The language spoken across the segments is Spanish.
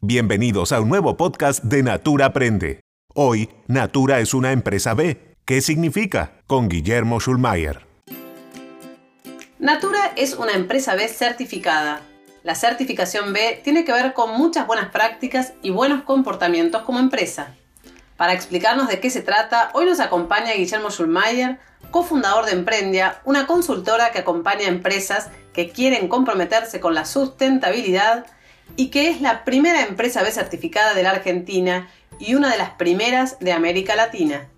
Bienvenidos a un nuevo podcast de Natura Aprende. Hoy, Natura es una empresa B. ¿Qué significa? Con Guillermo Schulmeier. Natura es una empresa B certificada. La certificación B tiene que ver con muchas buenas prácticas y buenos comportamientos como empresa. Para explicarnos de qué se trata, hoy nos acompaña Guillermo Schulmeier, cofundador de Emprendia, una consultora que acompaña a empresas que quieren comprometerse con la sustentabilidad y que es la primera empresa B certificada de la Argentina y una de las primeras de América Latina.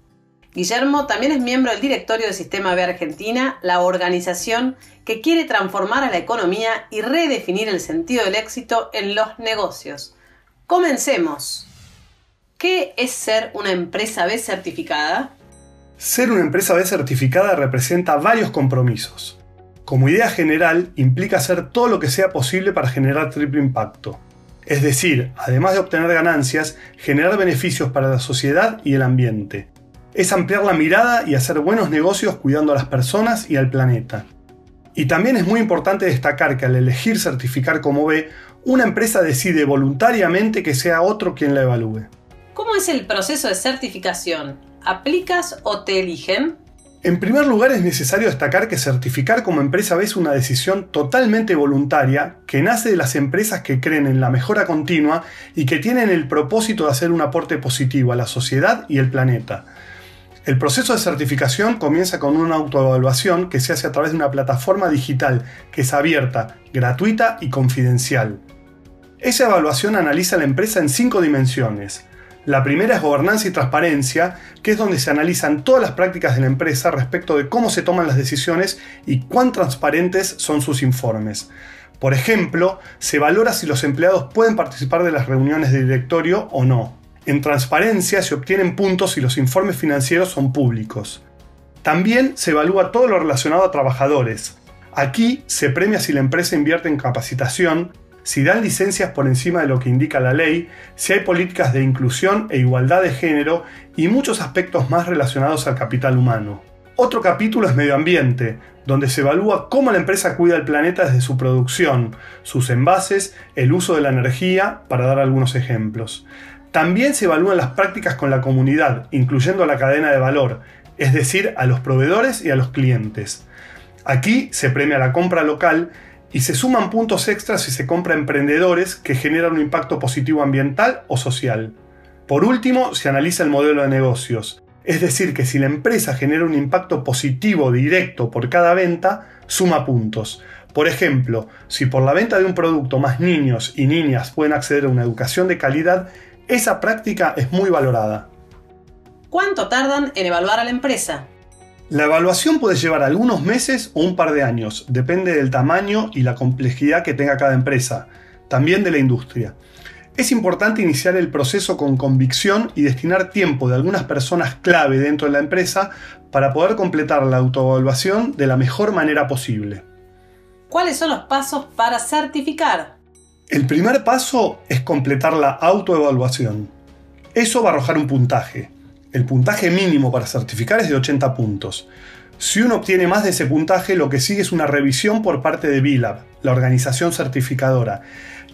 Guillermo también es miembro del directorio de Sistema B Argentina, la organización que quiere transformar a la economía y redefinir el sentido del éxito en los negocios. Comencemos. ¿Qué es ser una empresa B certificada? Ser una empresa B certificada representa varios compromisos. Como idea general, implica hacer todo lo que sea posible para generar triple impacto. Es decir, además de obtener ganancias, generar beneficios para la sociedad y el ambiente. Es ampliar la mirada y hacer buenos negocios cuidando a las personas y al planeta. Y también es muy importante destacar que al elegir certificar como B, una empresa decide voluntariamente que sea otro quien la evalúe. ¿Cómo es el proceso de certificación? ¿Aplicas o te eligen? En primer lugar, es necesario destacar que certificar como empresa B es una decisión totalmente voluntaria que nace de las empresas que creen en la mejora continua y que tienen el propósito de hacer un aporte positivo a la sociedad y el planeta. El proceso de certificación comienza con una autoevaluación que se hace a través de una plataforma digital que es abierta, gratuita y confidencial. Esa evaluación analiza la empresa en cinco dimensiones la primera es gobernanza y transparencia, que es donde se analizan todas las prácticas de la empresa respecto de cómo se toman las decisiones y cuán transparentes son sus informes. Por ejemplo, se valora si los empleados pueden participar de las reuniones de directorio o no. En transparencia se obtienen puntos si los informes financieros son públicos. También se evalúa todo lo relacionado a trabajadores. Aquí se premia si la empresa invierte en capacitación, si dan licencias por encima de lo que indica la ley, si hay políticas de inclusión e igualdad de género y muchos aspectos más relacionados al capital humano. Otro capítulo es medio ambiente, donde se evalúa cómo la empresa cuida el planeta desde su producción, sus envases, el uso de la energía, para dar algunos ejemplos. También se evalúan las prácticas con la comunidad, incluyendo la cadena de valor, es decir, a los proveedores y a los clientes. Aquí se premia la compra local y se suman puntos extras si se compra emprendedores que generan un impacto positivo ambiental o social. Por último, se analiza el modelo de negocios, es decir, que si la empresa genera un impacto positivo directo por cada venta, suma puntos. Por ejemplo, si por la venta de un producto más niños y niñas pueden acceder a una educación de calidad, esa práctica es muy valorada. ¿Cuánto tardan en evaluar a la empresa? La evaluación puede llevar algunos meses o un par de años, depende del tamaño y la complejidad que tenga cada empresa, también de la industria. Es importante iniciar el proceso con convicción y destinar tiempo de algunas personas clave dentro de la empresa para poder completar la autoevaluación de la mejor manera posible. ¿Cuáles son los pasos para certificar? El primer paso es completar la autoevaluación. Eso va a arrojar un puntaje. El puntaje mínimo para certificar es de 80 puntos. Si uno obtiene más de ese puntaje, lo que sigue es una revisión por parte de BILAB, la organización certificadora,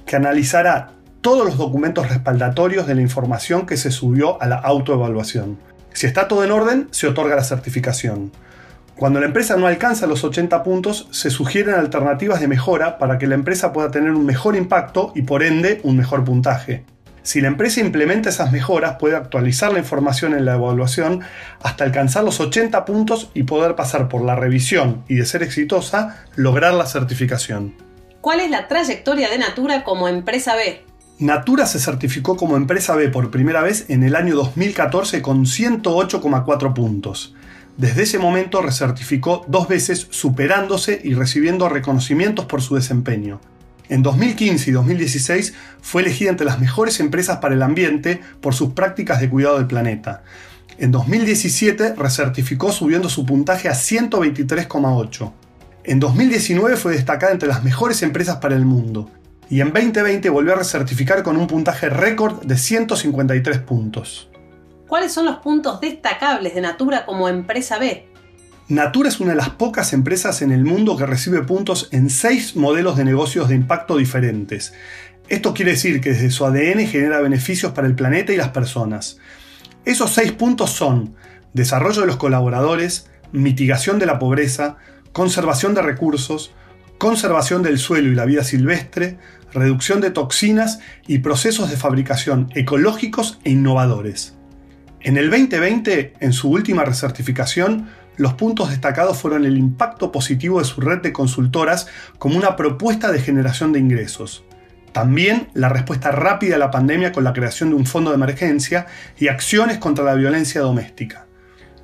que analizará todos los documentos respaldatorios de la información que se subió a la autoevaluación. Si está todo en orden, se otorga la certificación. Cuando la empresa no alcanza los 80 puntos, se sugieren alternativas de mejora para que la empresa pueda tener un mejor impacto y por ende un mejor puntaje. Si la empresa implementa esas mejoras, puede actualizar la información en la evaluación hasta alcanzar los 80 puntos y poder pasar por la revisión y, de ser exitosa, lograr la certificación. ¿Cuál es la trayectoria de Natura como empresa B? Natura se certificó como empresa B por primera vez en el año 2014 con 108,4 puntos. Desde ese momento recertificó dos veces superándose y recibiendo reconocimientos por su desempeño. En 2015 y 2016 fue elegida entre las mejores empresas para el ambiente por sus prácticas de cuidado del planeta. En 2017 recertificó subiendo su puntaje a 123,8. En 2019 fue destacada entre las mejores empresas para el mundo. Y en 2020 volvió a recertificar con un puntaje récord de 153 puntos. ¿Cuáles son los puntos destacables de Natura como empresa B? Natura es una de las pocas empresas en el mundo que recibe puntos en seis modelos de negocios de impacto diferentes. Esto quiere decir que desde su ADN genera beneficios para el planeta y las personas. Esos seis puntos son desarrollo de los colaboradores, mitigación de la pobreza, conservación de recursos, conservación del suelo y la vida silvestre, reducción de toxinas y procesos de fabricación ecológicos e innovadores. En el 2020, en su última recertificación, los puntos destacados fueron el impacto positivo de su red de consultoras como una propuesta de generación de ingresos. También la respuesta rápida a la pandemia con la creación de un fondo de emergencia y acciones contra la violencia doméstica.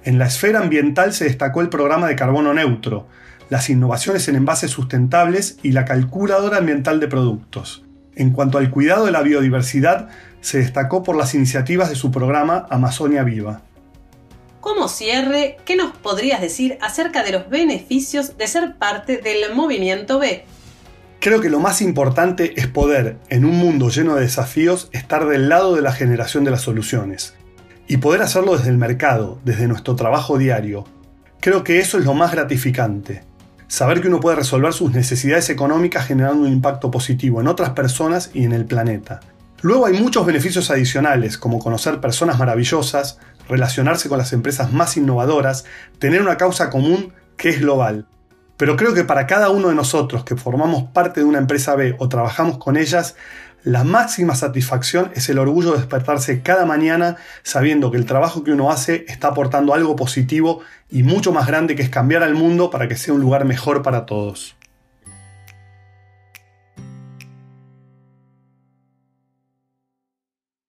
En la esfera ambiental se destacó el programa de carbono neutro, las innovaciones en envases sustentables y la calculadora ambiental de productos. En cuanto al cuidado de la biodiversidad, se destacó por las iniciativas de su programa Amazonia Viva. Como cierre, ¿qué nos podrías decir acerca de los beneficios de ser parte del movimiento B? Creo que lo más importante es poder, en un mundo lleno de desafíos, estar del lado de la generación de las soluciones. Y poder hacerlo desde el mercado, desde nuestro trabajo diario. Creo que eso es lo más gratificante saber que uno puede resolver sus necesidades económicas generando un impacto positivo en otras personas y en el planeta. Luego hay muchos beneficios adicionales, como conocer personas maravillosas, relacionarse con las empresas más innovadoras, tener una causa común que es global. Pero creo que para cada uno de nosotros que formamos parte de una empresa B o trabajamos con ellas, la máxima satisfacción es el orgullo de despertarse cada mañana sabiendo que el trabajo que uno hace está aportando algo positivo y mucho más grande que es cambiar al mundo para que sea un lugar mejor para todos.